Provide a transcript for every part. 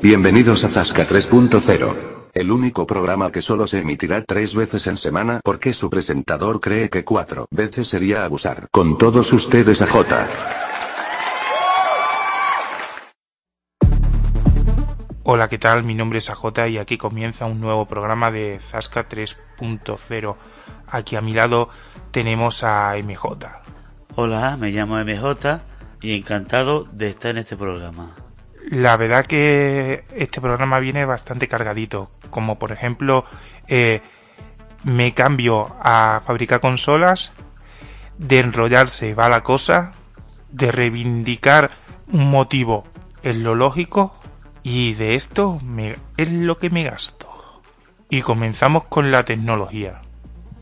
Bienvenidos a Zasca 3.0. El único programa que solo se emitirá tres veces en semana porque su presentador cree que cuatro veces sería abusar. Con todos ustedes a J. Hola, ¿qué tal? Mi nombre es AJ y aquí comienza un nuevo programa de Zasca 3.0. Aquí a mi lado tenemos a MJ. Hola, me llamo MJ y encantado de estar en este programa. La verdad que este programa viene bastante cargadito, como por ejemplo eh, me cambio a fabricar consolas, de enrollarse va la cosa, de reivindicar un motivo es lo lógico y de esto es lo que me gasto. Y comenzamos con la tecnología.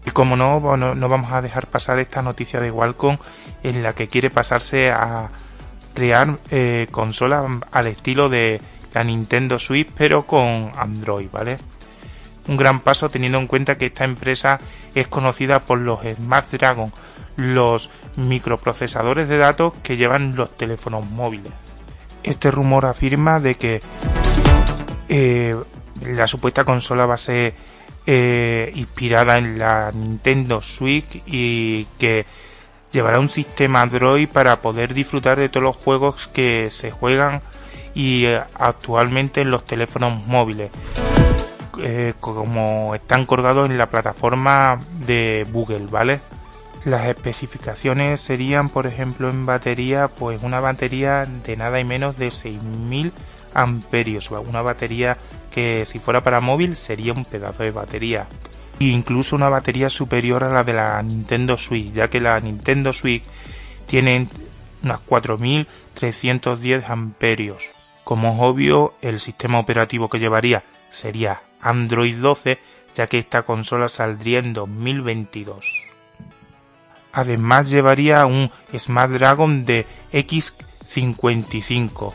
Y como no, no, no vamos a dejar pasar esta noticia de Qualcomm en la que quiere pasarse a crear eh, consolas al estilo de la Nintendo Switch pero con Android, ¿vale? Un gran paso teniendo en cuenta que esta empresa es conocida por los Snapdragon, los microprocesadores de datos que llevan los teléfonos móviles. Este rumor afirma de que eh, la supuesta consola va a ser eh, inspirada en la Nintendo Switch y que llevará un sistema Android para poder disfrutar de todos los juegos que se juegan y eh, actualmente en los teléfonos móviles eh, como están colgados en la plataforma de Google, ¿vale? Las especificaciones serían, por ejemplo, en batería, pues una batería de nada y menos de 6000 amperios, una batería que si fuera para móvil sería un pedazo de batería. Incluso una batería superior a la de la Nintendo Switch, ya que la Nintendo Switch tiene unas 4310 amperios. Como es obvio, el sistema operativo que llevaría sería Android 12, ya que esta consola saldría en 2022. Además llevaría un Snapdragon de X55,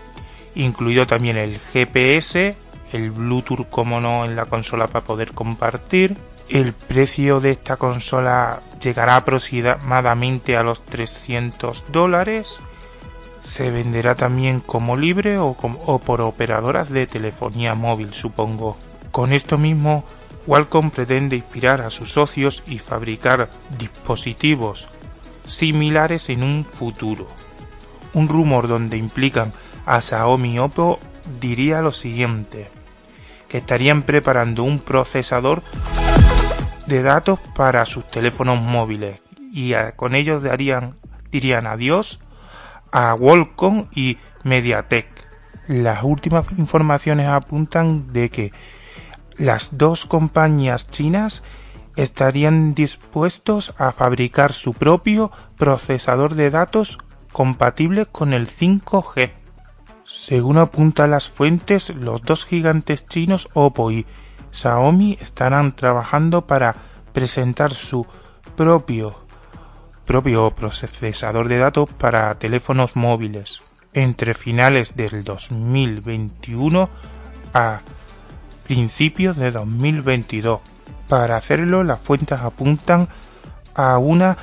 incluido también el GPS, el Bluetooth como no en la consola para poder compartir. El precio de esta consola llegará aproximadamente a los 300 dólares. Se venderá también como libre o, por operadoras de telefonía móvil, supongo. Con esto mismo, Qualcomm pretende inspirar a sus socios y fabricar dispositivos similares en un futuro. Un rumor donde implican a Xiaomi Oppo diría lo siguiente que estarían preparando un procesador de datos para sus teléfonos móviles y con ellos darían, dirían adiós a Qualcomm y Mediatek. Las últimas informaciones apuntan de que las dos compañías chinas estarían dispuestos a fabricar su propio procesador de datos compatible con el 5G. Según apuntan las fuentes, los dos gigantes chinos Oppo y Xiaomi estarán trabajando para presentar su propio propio procesador de datos para teléfonos móviles entre finales del 2021 a principios de 2022. Para hacerlo, las fuentes apuntan a una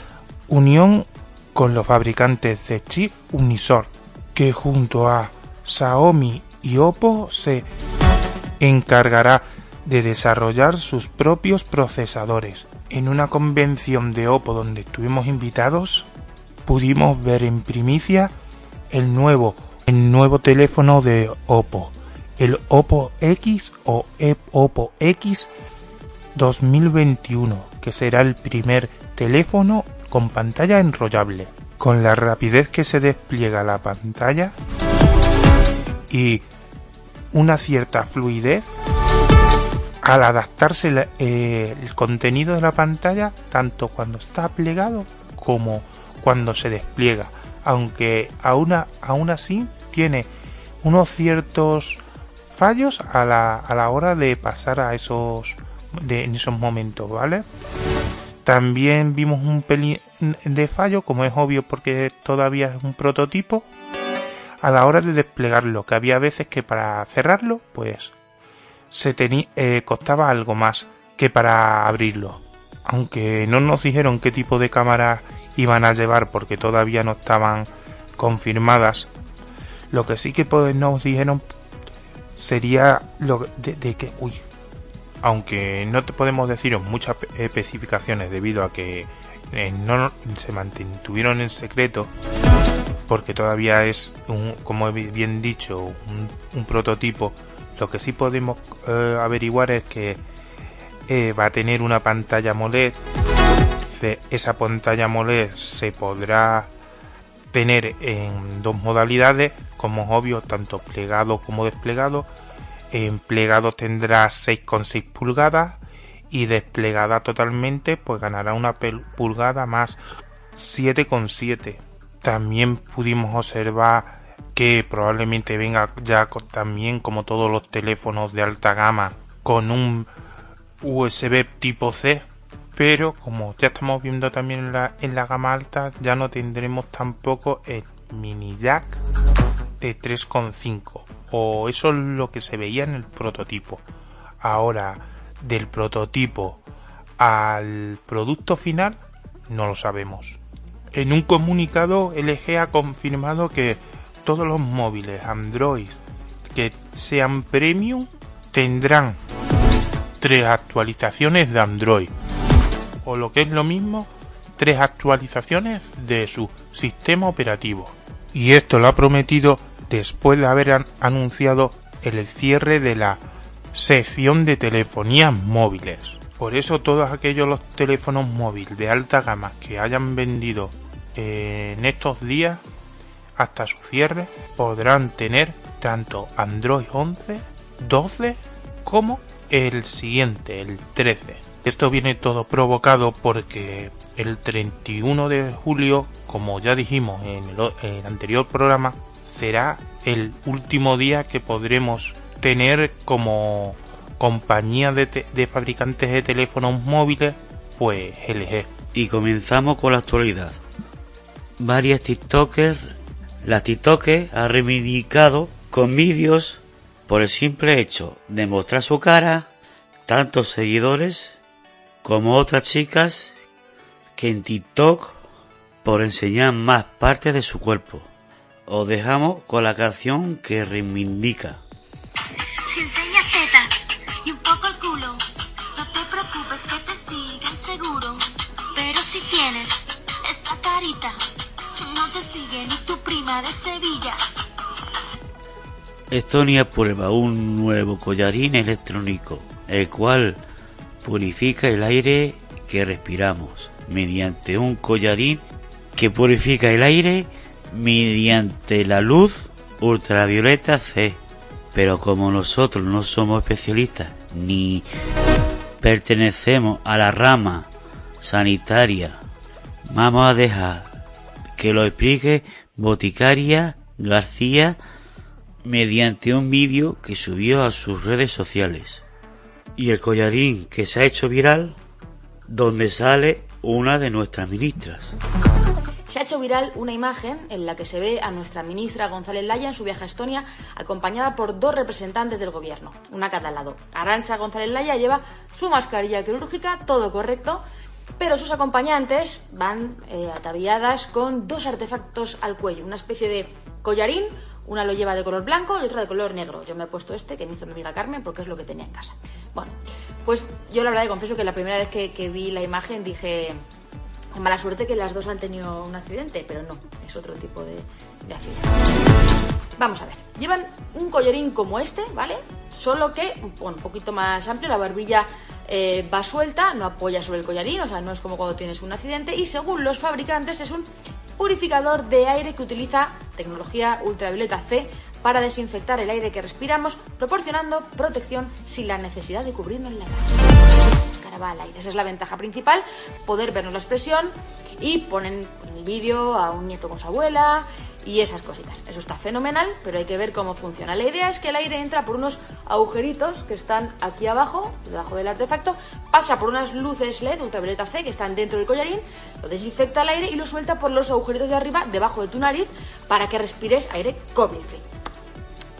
unión con los fabricantes de chip Unisor, que junto a Xiaomi y Oppo se encargará de desarrollar sus propios procesadores. En una convención de Oppo donde estuvimos invitados, pudimos ver en primicia el nuevo, el nuevo teléfono de Oppo, el Oppo X o Oppo X 2021, que será el primer teléfono con pantalla enrollable. Con la rapidez que se despliega la pantalla, y una cierta fluidez al adaptarse eh, el contenido de la pantalla tanto cuando está plegado como cuando se despliega. Aunque aún, aún así tiene unos ciertos fallos a la, a la hora de pasar a esos de, en esos momentos vale también vimos un pelín de fallo como es obvio porque todavía es un prototipo a la hora de desplegarlo, que había veces que para cerrarlo, pues se eh, costaba algo más que para abrirlo. Aunque no nos dijeron qué tipo de cámaras iban a llevar porque todavía no estaban confirmadas, lo que sí que pues, nos dijeron sería lo de, que, uy, aunque no te podemos decir muchas especificaciones debido a que eh, no se mantuvieron en secreto, porque todavía es, un, como bien dicho, un, prototipo. Lo que sí podemos eh, averiguar es que eh, va a tener una pantalla AMOLED. Esa pantalla AMOLED se podrá tener en dos modalidades, como es obvio, tanto plegado como desplegado. En plegado tendrá 6,6 pulgadas y desplegada totalmente pues ganará una pulgada más 7,7. También pudimos observar que probablemente venga ya también como todos los teléfonos de alta gama con un USB tipo C pero como ya estamos viendo también en la, en la gama alta ya no tendremos tampoco el mini jack de 3.5 o eso es lo que se veía en el prototipo. Ahora del prototipo al producto final no lo sabemos. En un comunicado LG ha confirmado que todos los móviles Android que sean premium tendrán tres actualizaciones de Android o lo que es lo mismo, tres actualizaciones de su sistema operativo. Y esto lo ha prometido después de haber anunciado el cierre de la sección de telefonías móviles. Por eso todos aquellos los teléfonos móviles de alta gama que hayan vendido en estos días hasta su cierre podrán tener tanto Android 11, 12 como el siguiente, el 13. Esto viene todo provocado porque el 31 de julio, como ya dijimos en el, anterior programa, será el último día que podremos tener como compañía de, de, fabricantes de teléfonos móviles, pues LG. Y comenzamos con la actualidad. Varias TikTokers, la TikToker ha reivindicado con vídeos por el simple hecho de mostrar su cara, tantos seguidores como otras chicas que en TikTok por enseñar más partes de su cuerpo. Os dejamos con la canción que reivindica. Si enseñas tetas y un poco el culo, no te preocupes que te siguen seguro. Pero si tienes esta carita, te sigue ni tu prima de Sevilla. Estonia prueba un nuevo collarín electrónico, el cual purifica el aire que respiramos mediante un collarín que purifica el aire mediante la luz ultravioleta C. Pero como nosotros no somos especialistas ni pertenecemos a la rama sanitaria, vamos a dejar que lo explique Boticaria García mediante un vídeo que subió a sus redes sociales y el collarín que se ha hecho viral donde sale una de nuestras ministras. Se ha hecho viral una imagen en la que se ve a nuestra ministra González Laya en su viaje a Estonia acompañada por dos representantes del gobierno, una a cada lado. Arancha González Laya lleva su mascarilla quirúrgica, todo correcto, pero sus acompañantes van eh, ataviadas con dos artefactos al cuello, una especie de collarín, una lo lleva de color blanco y otra de color negro. Yo me he puesto este que me hizo mi amiga Carmen porque es lo que tenía en casa. Bueno, pues yo la verdad que confieso que la primera vez que, vi la imagen dije, con mala suerte que las dos han tenido un accidente, pero no, es otro tipo de, accidente. Vamos a ver, llevan un collarín como este, ¿vale? Solo que, bueno, un poquito más amplio, la barbilla eh, va suelta, no apoya sobre el collarín, o sea, no es como cuando tienes un accidente y según los fabricantes es un purificador de aire que utiliza tecnología ultravioleta C para desinfectar el aire que respiramos, proporcionando protección sin la necesidad de cubrirnos la cara. Cara al aire. Esa es la ventaja principal, poder vernos la expresión y ponen en el vídeo a un nieto con su abuela, y esas cositas. Eso está fenomenal, pero hay que ver cómo funciona. La idea es que el aire entra por unos agujeritos que están aquí abajo, debajo del artefacto, pasa por unas luces LED ultravioleta C que están dentro del collarín, lo desinfecta el aire y lo suelta por los agujeritos de arriba, debajo de tu nariz, para que respires aire COVID-free.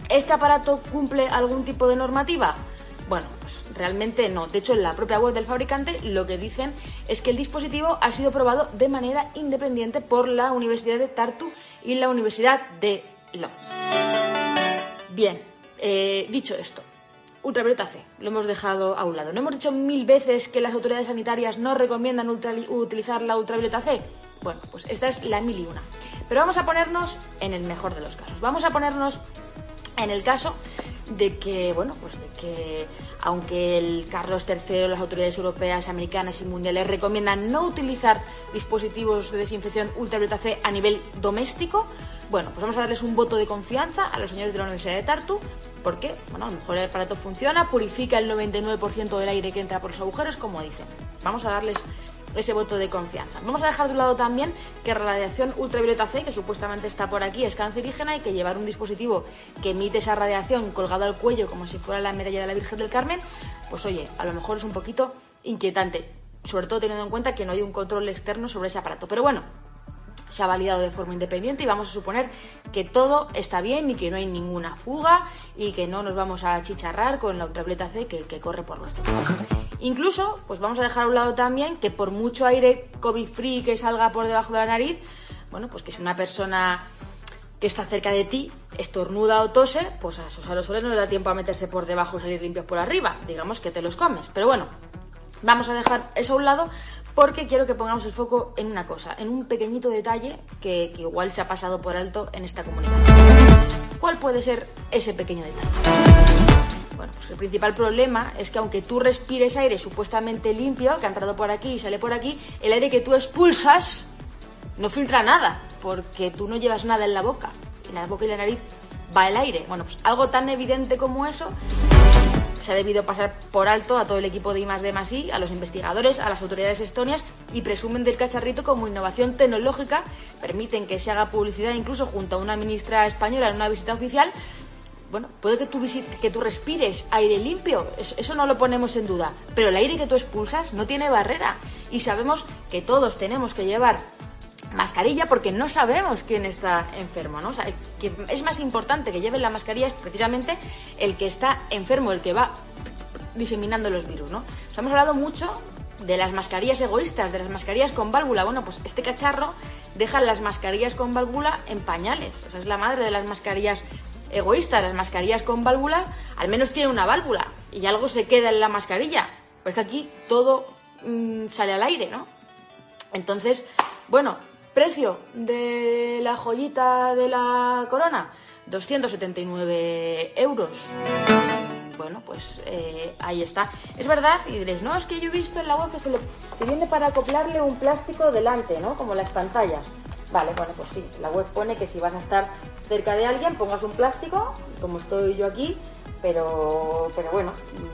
¿Este aparato cumple algún tipo de normativa? Bueno, Realmente no. De hecho, en la propia web del fabricante lo que dicen es que el dispositivo ha sido probado de manera independiente por la Universidad de Tartu y la Universidad de Lodz. Bien, eh, dicho esto, ultravioleta C, lo hemos dejado a un lado. ¿No hemos dicho mil veces que las autoridades sanitarias no recomiendan utilizar la ultravioleta C? Bueno, pues esta es la mil y una. Pero vamos a ponernos en el mejor de los casos. Vamos a ponernos en el caso de que, bueno, pues de que aunque el Carlos III, las autoridades europeas, americanas y mundiales recomiendan no utilizar dispositivos de desinfección ultravioleta C a nivel doméstico, bueno, pues vamos a darles un voto de confianza a los señores de la Universidad de Tartu, porque, bueno, a lo mejor el aparato funciona, purifica el 99% del aire que entra por los agujeros, como dicen. Vamos a darles ese voto de confianza. Vamos a dejar de un lado también que radiación ultravioleta C, que supuestamente está por aquí, es cancerígena y que llevar un dispositivo que emite esa radiación colgado al cuello como si fuera la medalla de la Virgen del Carmen, pues oye, a lo mejor es un poquito inquietante, sobre todo teniendo en cuenta que no hay un control externo sobre ese aparato. Pero bueno, se ha validado de forma independiente y vamos a suponer que todo está bien y que no hay ninguna fuga y que no nos vamos a chicharrar con la ultravioleta C que, corre por nuestro cuerpo. Incluso, pues vamos a dejar a un lado también que por mucho aire COVID-free que salga por debajo de la nariz, bueno, pues que si una persona que está cerca de ti estornuda o tose, pues a esos aerosoles no le da tiempo a meterse por debajo y salir limpios por arriba. Digamos que te los comes. Pero bueno, vamos a dejar eso a un lado porque quiero que pongamos el foco en una cosa, en un pequeñito detalle que, igual se ha pasado por alto en esta comunicación. ¿Cuál puede ser ese pequeño detalle? Bueno, pues el principal problema es que aunque tú respires aire supuestamente limpio, que ha entrado por aquí y sale por aquí, el aire que tú expulsas no filtra nada, porque tú no llevas nada en la boca. En la boca y la nariz va el aire. Bueno, pues algo tan evidente como eso se ha debido pasar por alto a todo el equipo de I+D+I, a los investigadores, a las autoridades estonias y presumen del cacharrito como innovación tecnológica, permiten que se haga publicidad incluso junto a una ministra española en una visita oficial. Bueno, puede que tú, que tú respires aire limpio, eso, no lo ponemos en duda, pero el aire que tú expulsas no tiene barrera y sabemos que todos tenemos que llevar mascarilla porque no sabemos quién está enfermo, ¿no? O sea, que es más importante que lleven la mascarilla es precisamente el que está enfermo, el que va diseminando los virus, ¿no? hemos hablado mucho de las mascarillas egoístas, de las mascarillas con válvula. Bueno, pues este cacharro deja las mascarillas con válvula en pañales. O sea, es la madre de las mascarillas egoístas. Las mascarillas con válvula al menos tienen una válvula y algo se queda en la mascarilla. Pero es que aquí todo mm, sale al aire, ¿no? Entonces, bueno, Precio de la joyita de la corona, 279 euros. Bueno, pues eh, ahí está. Es verdad, y diréis, no, es que yo he visto en la web que se le viene para acoplarle un plástico delante, ¿no? Como las pantallas. Vale, bueno, pues sí, la web pone que si vas a estar cerca de alguien, pongas un plástico, como estoy yo aquí, pero, pero bueno,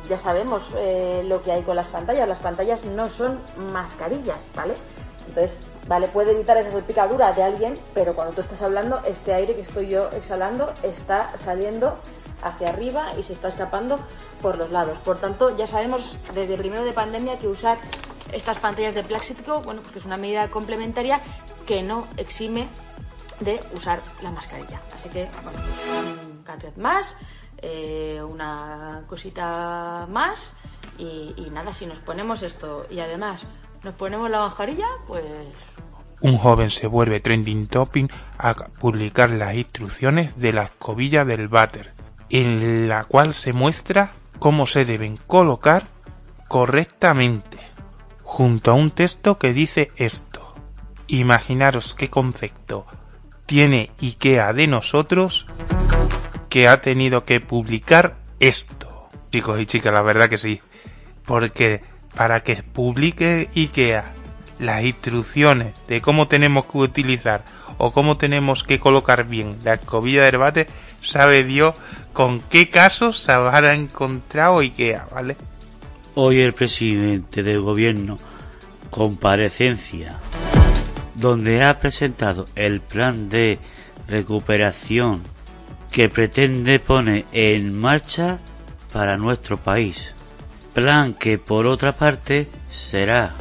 ya sabemos eh, lo que hay con las pantallas. Las pantallas no son mascarillas, ¿vale? Entonces, vale, puede evitar esa picadura de alguien, pero cuando tú estás hablando, este aire que estoy yo exhalando está saliendo hacia arriba y se está escapando por los lados. Por tanto, ya sabemos desde primero de pandemia que usar estas pantallas de plástico, bueno, pues es una medida complementaria que no exime de usar la mascarilla. Así que, bueno, un catret más, eh, una cosita más y, y nada, si nos ponemos esto y además nos ponemos la mascarilla, pues... Un joven se vuelve trending topping a publicar las instrucciones de la escobilla del váter, en la cual se muestra cómo se deben colocar correctamente, junto a un texto que dice esto. Imaginaros qué concepto tiene IKEA de nosotros que ha tenido que publicar esto. Chicos y chicas, la verdad que sí. Porque para que publique IKEA las instrucciones de cómo tenemos que utilizar o cómo tenemos que colocar bien la escobilla de debate, sabe Dios con qué casos se habrá encontrado IKEA, ¿vale? Hoy el presidente del gobierno comparecencia donde ha presentado el plan de recuperación que pretende poner en marcha para nuestro país plan que por otra parte será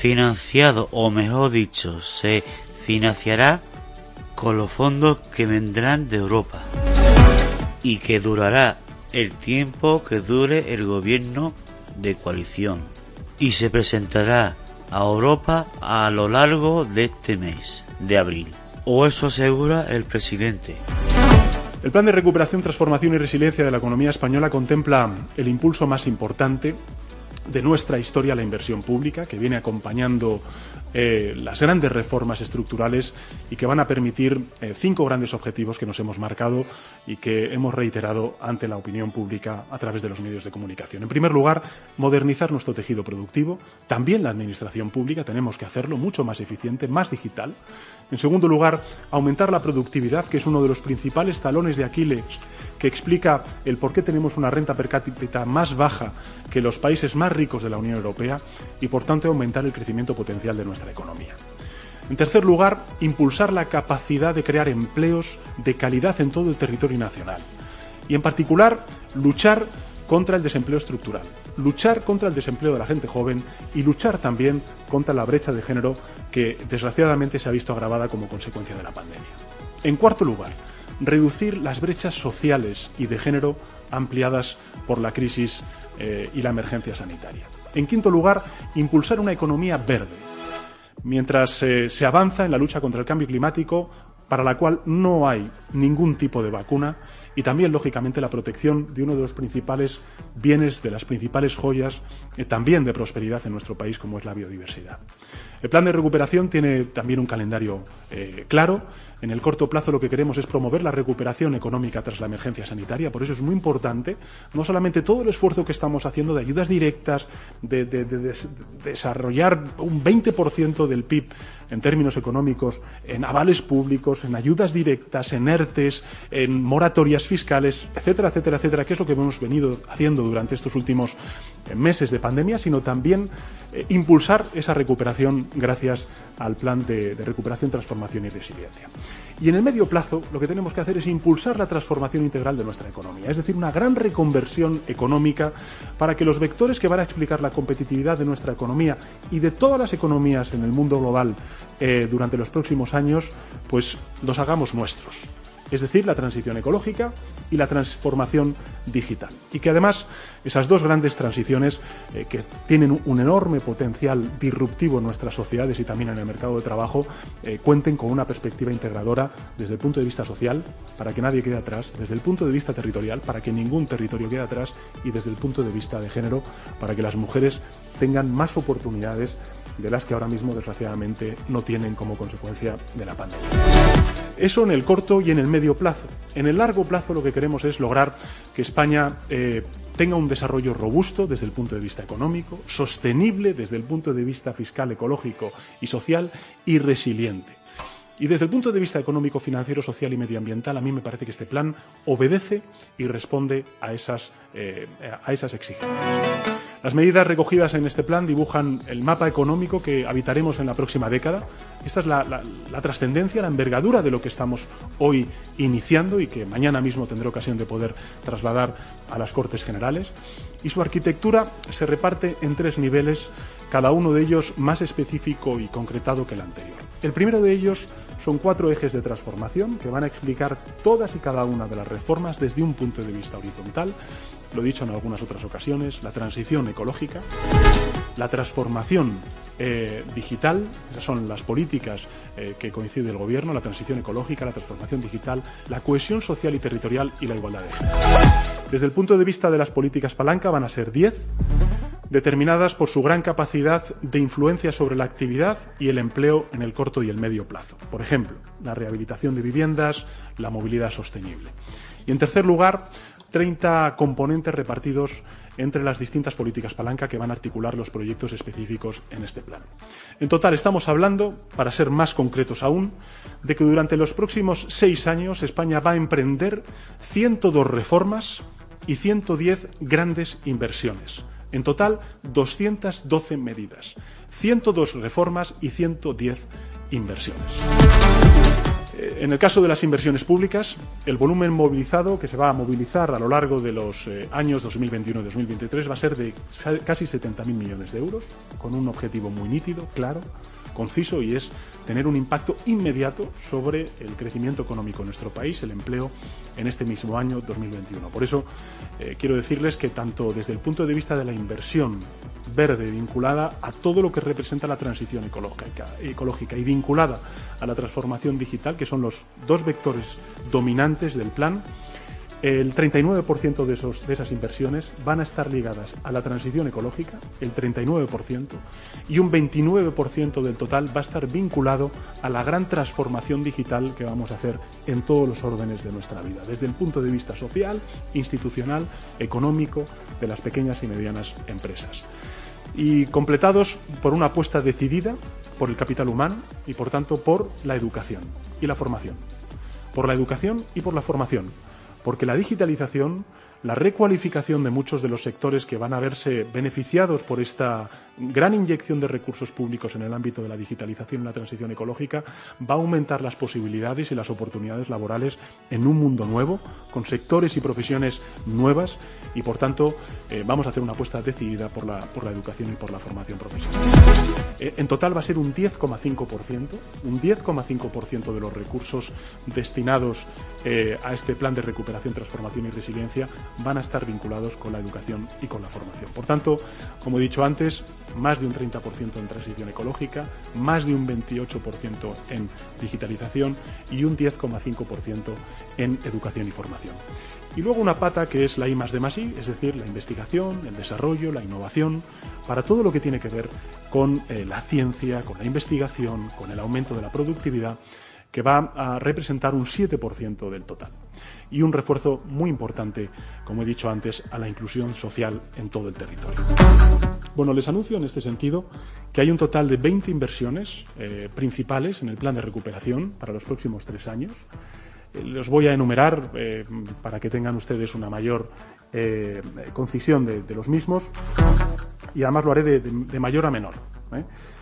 financiado o mejor dicho se financiará con los fondos que vendrán de Europa y que durará el tiempo que dure el gobierno de coalición. Y se presentará a Europa a lo largo de este mes de abril. O eso asegura el presidente. El plan de recuperación, transformación y resiliencia de la economía española contempla el impulso más importante de nuestra historia a la inversión pública, que viene acompañando eh, las grandes reformas estructurales y que van a permitir eh, cinco grandes objetivos que nos hemos marcado y que hemos reiterado ante la opinión pública a través de los medios de comunicación. En primer lugar, modernizar nuestro tejido productivo. También la administración pública tenemos que hacerlo mucho más eficiente, más digital. En segundo lugar, aumentar la productividad, que es uno de los principales talones de Aquiles que explica el por qué tenemos una renta per cápita más baja que los países más ricos de la Unión Europea y, por tanto, aumentar el crecimiento potencial de nuestra economía. En tercer lugar, impulsar la capacidad de crear empleos de calidad en todo el territorio nacional. Y, en particular, luchar contra el desempleo estructural, luchar contra el desempleo de la gente joven y luchar también contra la brecha de género que desgraciadamente se ha visto agravada como consecuencia de la pandemia. En cuarto lugar, reducir las brechas sociales y de género ampliadas por la crisis eh, y la emergencia sanitaria. En quinto lugar, impulsar una economía verde. Mientras eh, se avanza en la lucha contra el cambio climático, para la cual no hay ningún tipo de vacuna, y también, lógicamente, la protección de uno de los principales bienes, de las principales joyas, eh, también de prosperidad en nuestro país, como es la biodiversidad. El plan de recuperación tiene también un calendario claro en el corto plazo lo que queremos es promover la recuperación económica tras la emergencia sanitaria. Por eso es muy importante no solamente todo el esfuerzo que estamos haciendo de ayudas directas, de, desarrollar un 20% del PIB en términos económicos, en avales públicos, en ayudas directas, en ERTES, en moratorias fiscales, etcétera, etcétera, etcétera, que es lo que hemos venido haciendo durante estos últimos eh, meses de pandemia, sino también eh, impulsar esa recuperación gracias al plan de recuperación, transformación y resiliencia. Y en el medio plazo lo que tenemos que hacer es impulsar la transformación integral de nuestra economía, es decir, una gran reconversión económica para que los vectores que van a explicar la competitividad de nuestra economía y de todas las economías en el mundo global eh, durante los próximos años, pues los hagamos nuestros es decir, la transición ecológica y la transformación digital. Y que además esas dos grandes transiciones eh, que tienen un enorme potencial disruptivo en nuestras sociedades y también en el mercado de trabajo eh, cuenten con una perspectiva integradora desde el punto de vista social, para que nadie quede atrás, desde el punto de vista territorial, para que ningún territorio quede atrás y desde el punto de vista de género, para que las mujeres tengan más oportunidades de las que ahora mismo desgraciadamente no tienen como consecuencia de la pandemia. Eso en el corto y en el medio plazo. En el largo plazo lo que queremos es lograr que España eh, tenga un desarrollo robusto desde el punto de vista económico, sostenible desde el punto de vista fiscal, ecológico y social y resiliente. Y desde el punto de vista económico, financiero, social y medioambiental, a mí me parece que este plan obedece y responde a esas, eh, a esas exigencias. Las medidas recogidas en este plan dibujan el mapa económico que habitaremos en la próxima década. Esta es la, trascendencia, la envergadura de lo que estamos hoy iniciando y que mañana mismo tendré ocasión de poder trasladar a las Cortes Generales. Y su arquitectura se reparte en tres niveles, cada uno de ellos más específico y concretado que el anterior. El primero de ellos son cuatro ejes de transformación que van a explicar todas y cada una de las reformas desde un punto de vista horizontal lo he dicho en algunas otras ocasiones, la transición ecológica, la transformación eh, digital, esas son las políticas eh, que coincide el gobierno, la transición ecológica, la transformación digital, la cohesión social y territorial y la igualdad de género. Desde el punto de vista de las políticas palanca van a ser 10, determinadas por su gran capacidad de influencia sobre la actividad y el empleo en el corto y el medio plazo. Por ejemplo, la rehabilitación de viviendas, la movilidad sostenible. Y en tercer lugar, 30 componentes repartidos entre las distintas políticas palanca que van a articular los proyectos específicos en este plan. En total, estamos hablando, para ser más concretos aún, de que durante los próximos seis años España va a emprender 102 reformas y 110 grandes inversiones. En total, 212 medidas, 102 reformas y 110 inversiones. Eh, en el caso de las inversiones públicas, el volumen movilizado que se va a movilizar a lo largo de los eh, años 2021 y 2023 va a ser de casi 70.000 millones de euros, con un objetivo muy nítido, claro, conciso y es tener un impacto inmediato sobre el crecimiento económico en nuestro país, el empleo en este mismo año 2021. Por eso eh, quiero decirles que tanto desde el punto de vista de la inversión verde, vinculada a todo lo que representa la transición ecológica, ecológica y vinculada a la transformación digital, que son los dos vectores dominantes del plan, el 39% de, de esas inversiones van a estar ligadas a la transición ecológica, el 39%, y un 29% del total va a estar vinculado a la gran transformación digital que vamos a hacer en todos los órdenes de nuestra vida, desde el punto de vista social, institucional, económico, de las pequeñas y medianas empresas. Y completados por una apuesta decidida por el capital humano y, por tanto, por la educación y la formación. Por la educación y por la formación porque la digitalización, la recualificación de muchos de los sectores que van a verse beneficiados por esta gran inyección de recursos públicos en el ámbito de la digitalización y la transición ecológica va a aumentar las posibilidades y las oportunidades laborales en un mundo nuevo, con sectores y profesiones nuevas y, por tanto, eh, vamos a hacer una apuesta decidida por la, por la educación y por la formación profesional. Eh, en total va a ser un 10,5%, un 10,5% de los recursos destinados eh, a este plan de recuperación, transformación y resiliencia van a estar vinculados con la educación y con la formación. Por tanto, como he dicho antes, más de un 30% en transición ecológica, más de un 28% en digitalización y un 10,5% en educación y formación. Y luego una pata que es la I es decir, la investigación, el desarrollo, la innovación, para todo lo que tiene que ver con eh, la ciencia, con la investigación, con el aumento de la productividad, que va a representar un 7% del total. Y un refuerzo muy importante, como he dicho antes, a la inclusión social en todo el territorio. Bueno, les anuncio en este sentido que hay un total de 20 inversiones eh, principales en el plan de recuperación para los próximos tres años. Eh, los voy a enumerar eh, para que tengan ustedes una mayor concisión de, los mismos y además lo haré de, mayor a menor.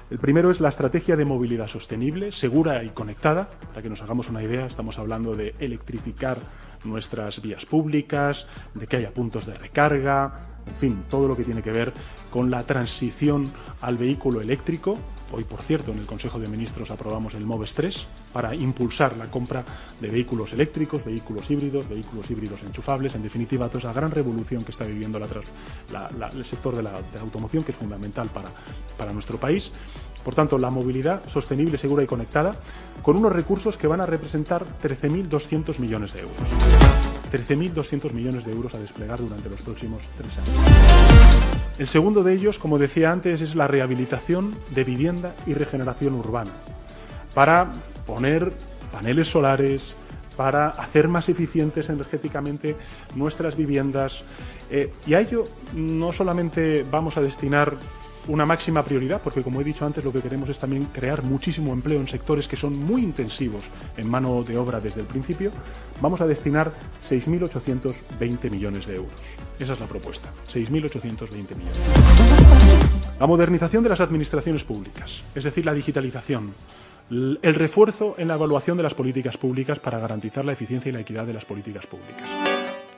El primero es la estrategia de movilidad sostenible, segura y conectada. Para que nos hagamos una idea, estamos hablando de electrificar nuestras vías públicas, de que haya puntos de recarga, en fin, todo lo que tiene que ver con la transición al vehículo eléctrico. Hoy, por cierto, en el Consejo de Ministros aprobamos el MOVES 3 para impulsar la compra de vehículos eléctricos, vehículos híbridos, vehículos híbridos enchufables, en definitiva, toda esa gran revolución que está viviendo el sector de la, automoción, que es fundamental para, para nuestro país. Por tanto, la movilidad sostenible, segura y conectada, con unos recursos que van a representar 13.200 millones de euros. 13.200 millones de euros a desplegar durante los próximos tres años. El segundo de ellos, como decía antes, es la rehabilitación de vivienda y regeneración urbana, para poner paneles solares, para hacer más eficientes energéticamente nuestras viviendas. Eh, y a ello no solamente vamos a destinar una máxima prioridad, porque como he dicho antes, lo que queremos es también crear muchísimo empleo en sectores que son muy intensivos en mano de obra desde el principio. Vamos a destinar 6.820 millones de euros. Esa es la propuesta, 6.820 millones. La modernización de las administraciones públicas, es decir, la digitalización, el refuerzo en la evaluación de las políticas públicas para garantizar la eficiencia y la equidad de las políticas públicas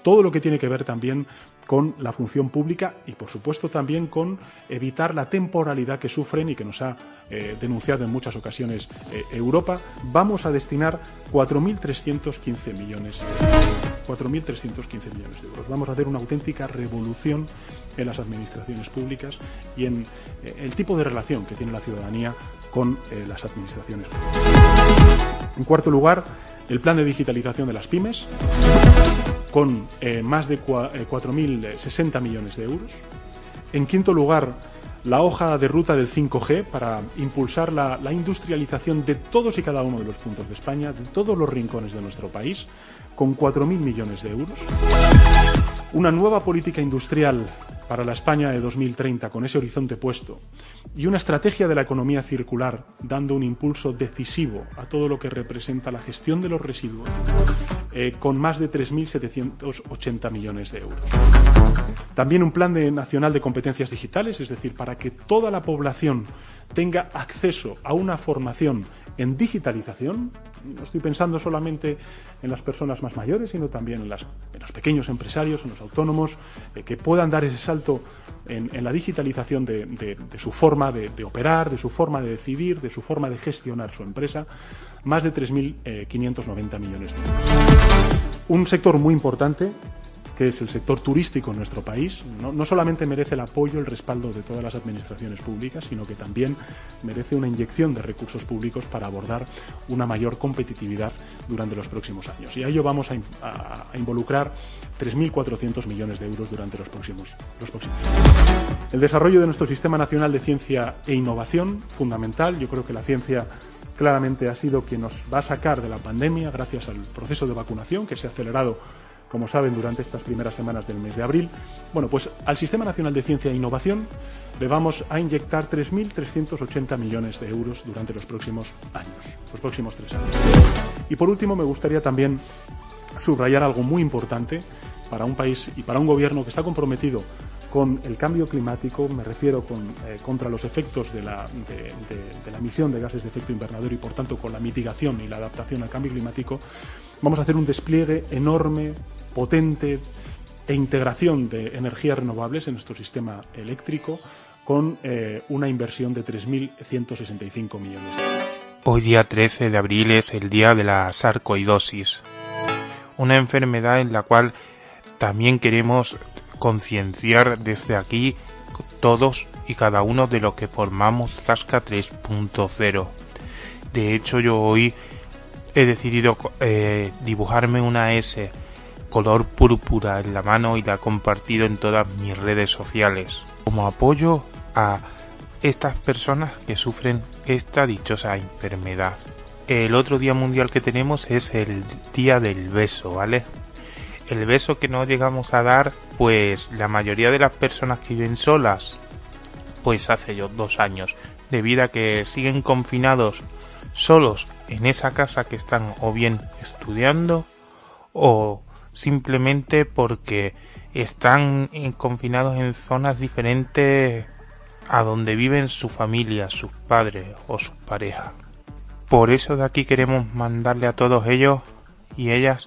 todo lo que tiene que ver también con la función pública y, por supuesto, también con evitar la temporalidad que sufren y que nos ha eh, denunciado en muchas ocasiones eh, Europa, vamos a destinar 4.315 millones de 4.315 millones de euros. Vamos a hacer una auténtica revolución en las administraciones públicas y en eh, el tipo de relación que tiene la ciudadanía con las administraciones públicas. En cuarto lugar, el plan de digitalización de las pymes con eh, más de 4.060 eh, millones de euros. En quinto lugar, la hoja de ruta del 5G para impulsar la, industrialización de todos y cada uno de los puntos de España, de todos los rincones de nuestro país, con 4.000 millones de euros. Una nueva política industrial para la España de 2030 con ese horizonte puesto y una estrategia de la economía circular dando un impulso decisivo a todo lo que representa la gestión de los residuos eh, con más de 3.780 millones de euros. También un plan nacional de competencias digitales, es decir, para que toda la población tenga acceso a una formación en digitalización. No estoy pensando solamente en las personas más mayores, sino también en, los pequeños empresarios, en los autónomos, eh, que puedan dar ese salto en, la digitalización de, su forma de, operar, de su forma de decidir, de su forma de gestionar su empresa. Más de 3.590 millones de euros. Un sector muy importante que es el sector turístico en nuestro país, no, solamente merece el apoyo, el respaldo de todas las administraciones públicas, sino que también merece una inyección de recursos públicos para abordar una mayor competitividad durante los próximos años. Y a ello vamos a, involucrar 3.400 millones de euros durante los próximos, los próximos años. El desarrollo de nuestro Sistema Nacional de Ciencia e Innovación, fundamental. Yo creo que la ciencia claramente ha sido quien nos va a sacar de la pandemia gracias al proceso de vacunación que se ha acelerado como saben, durante estas primeras semanas del mes de abril. Bueno, pues al Sistema Nacional de Ciencia e Innovación le vamos a inyectar 3.380 millones de euros durante los próximos años, los próximos tres años. Y por último, me gustaría también subrayar algo muy importante para un país y para un gobierno que está comprometido con el cambio climático, me refiero con, eh, contra los efectos de la, emisión de gases de efecto invernadero y por tanto con la mitigación y la adaptación al cambio climático, vamos a hacer un despliegue enorme potente e integración de energías renovables en nuestro sistema eléctrico con eh, una inversión de 3.165 millones de euros. Hoy día 13 de abril es el día de la sarcoidosis, una enfermedad en la cual también queremos concienciar desde aquí todos y cada uno de los que formamos Zasca 3.0. De hecho yo hoy he decidido eh, dibujarme una S color púrpura en la mano y la he compartido en todas mis redes sociales como apoyo a estas personas que sufren esta dichosa enfermedad. El otro día mundial que tenemos es el día del beso, ¿vale? El beso que no llegamos a dar, pues la mayoría de las personas que viven solas, pues hace yo dos años, debido a que siguen confinados solos en esa casa que están o bien estudiando o simplemente porque están confinados en zonas diferentes a donde viven su familia, sus padres o sus parejas. Por eso de aquí queremos mandarle a todos ellos y ellas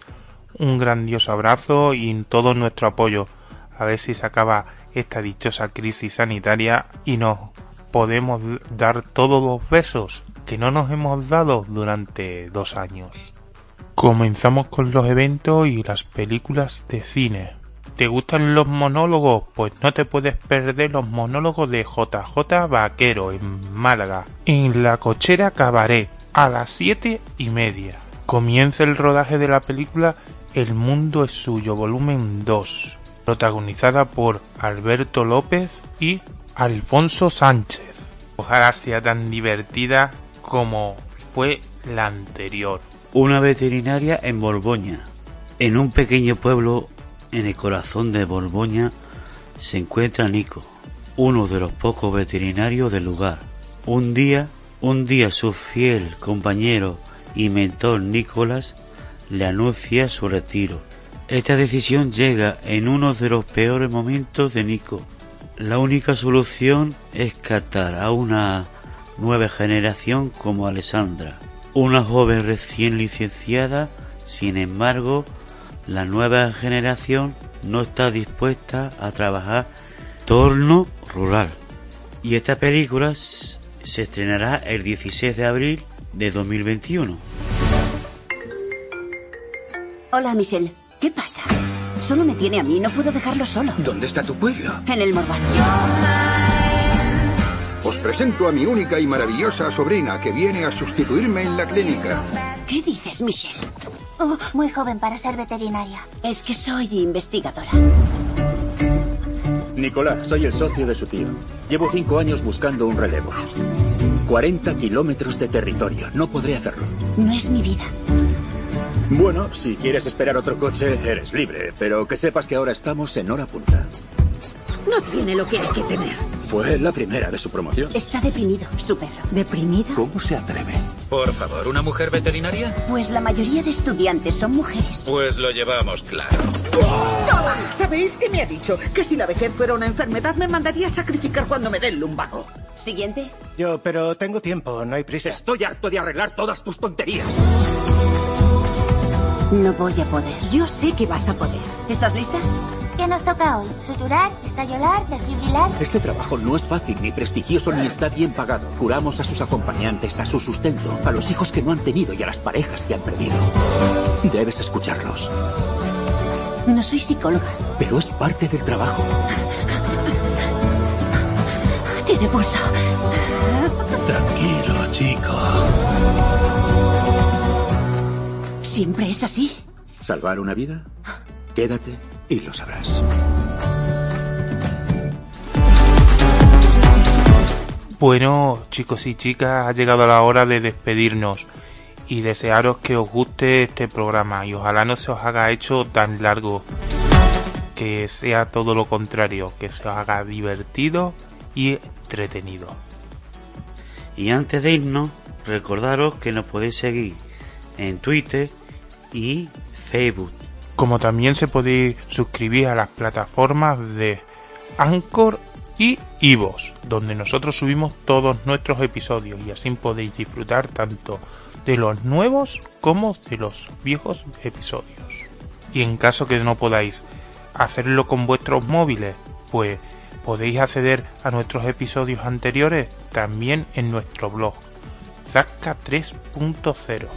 un grandioso abrazo y todo nuestro apoyo. A ver si se acaba esta dichosa crisis sanitaria y nos podemos dar todos los besos que no nos hemos dado durante dos años. Comenzamos con los eventos y las películas de cine. ¿Te gustan los monólogos? Pues no te puedes perder los monólogos de JJ Vaquero en Málaga, en la cochera Cabaret, a las siete y media. Comienza el rodaje de la película El mundo es suyo, volumen 2, protagonizada por Alberto López y Alfonso Sánchez. Ojalá sea tan divertida como fue la anterior una veterinaria en Borgoña. En un pequeño pueblo en el corazón de Borgoña se encuentra Nico, uno de los pocos veterinarios del lugar. Un día, un día su fiel compañero y mentor Nicolás le anuncia su retiro. Esta decisión llega en uno de los peores momentos de Nico. La única solución es captar a una nueva generación como Alessandra una joven recién licenciada, sin embargo, la nueva generación no está dispuesta a trabajar torno rural. Y esta película se estrenará el 16 de abril de 2021. Hola, Michelle. ¿Qué pasa? Solo me tiene a mí, no puedo dejarlo solo. ¿Dónde está tu pueblo? En el Morbacio. Os presento a mi única y maravillosa sobrina que viene a sustituirme en la clínica. ¿Qué dices, Michelle? Oh, muy joven para ser veterinaria. Es que soy investigadora. Nicolás, soy el socio de su tío. Llevo cinco años buscando un relevo. 40 kilómetros de territorio. No podré hacerlo. No es mi vida. Bueno, si quieres esperar otro coche, eres libre. Pero que sepas que ahora estamos en hora punta. No tiene lo que hay que tener. Fue la primera de su promoción. Está deprimido, su perro. ¿Deprimido? ¿Cómo se atreve? Por favor, ¿una mujer veterinaria? Pues la mayoría de estudiantes son mujeres. Pues lo llevamos claro. ¡Toma! ¿Sabéis qué me ha dicho? Que si la vejez fuera una enfermedad me mandaría a sacrificar cuando me dé el lumbago. Siguiente. Yo, pero tengo tiempo, no hay prisa. Estoy harto de arreglar todas tus tonterías. No voy a poder. Yo sé que vas a poder. ¿Estás lista? ¿Qué nos toca hoy? ¿Suturar? ¿Estallolar? ¿desfibrilar? Este trabajo no es fácil, ni prestigioso, ni está bien pagado. Curamos a sus acompañantes, a su sustento, a los hijos que no han tenido y a las parejas que han perdido. Debes escucharlos. No soy psicóloga. Pero es parte del trabajo. Tiene pulso. Tranquilo, chico. ¿Siempre es así? ¿Salvar una vida? Quédate y lo sabrás. Bueno, chicos y chicas, ha llegado la hora de despedirnos y desearos que os guste este programa y ojalá no se os haga hecho tan largo, que sea todo lo contrario, que se os haga divertido y entretenido. Y antes de irnos, recordaros que nos podéis seguir en Twitter y Facebook. Como también se podéis suscribir a las plataformas de Anchor y Ivos, donde nosotros subimos todos nuestros episodios y así podéis disfrutar tanto de los nuevos como de los viejos episodios. Y en caso que no podáis hacerlo con vuestros móviles, pues podéis acceder a nuestros episodios anteriores también en nuestro blog Zasca 3.0.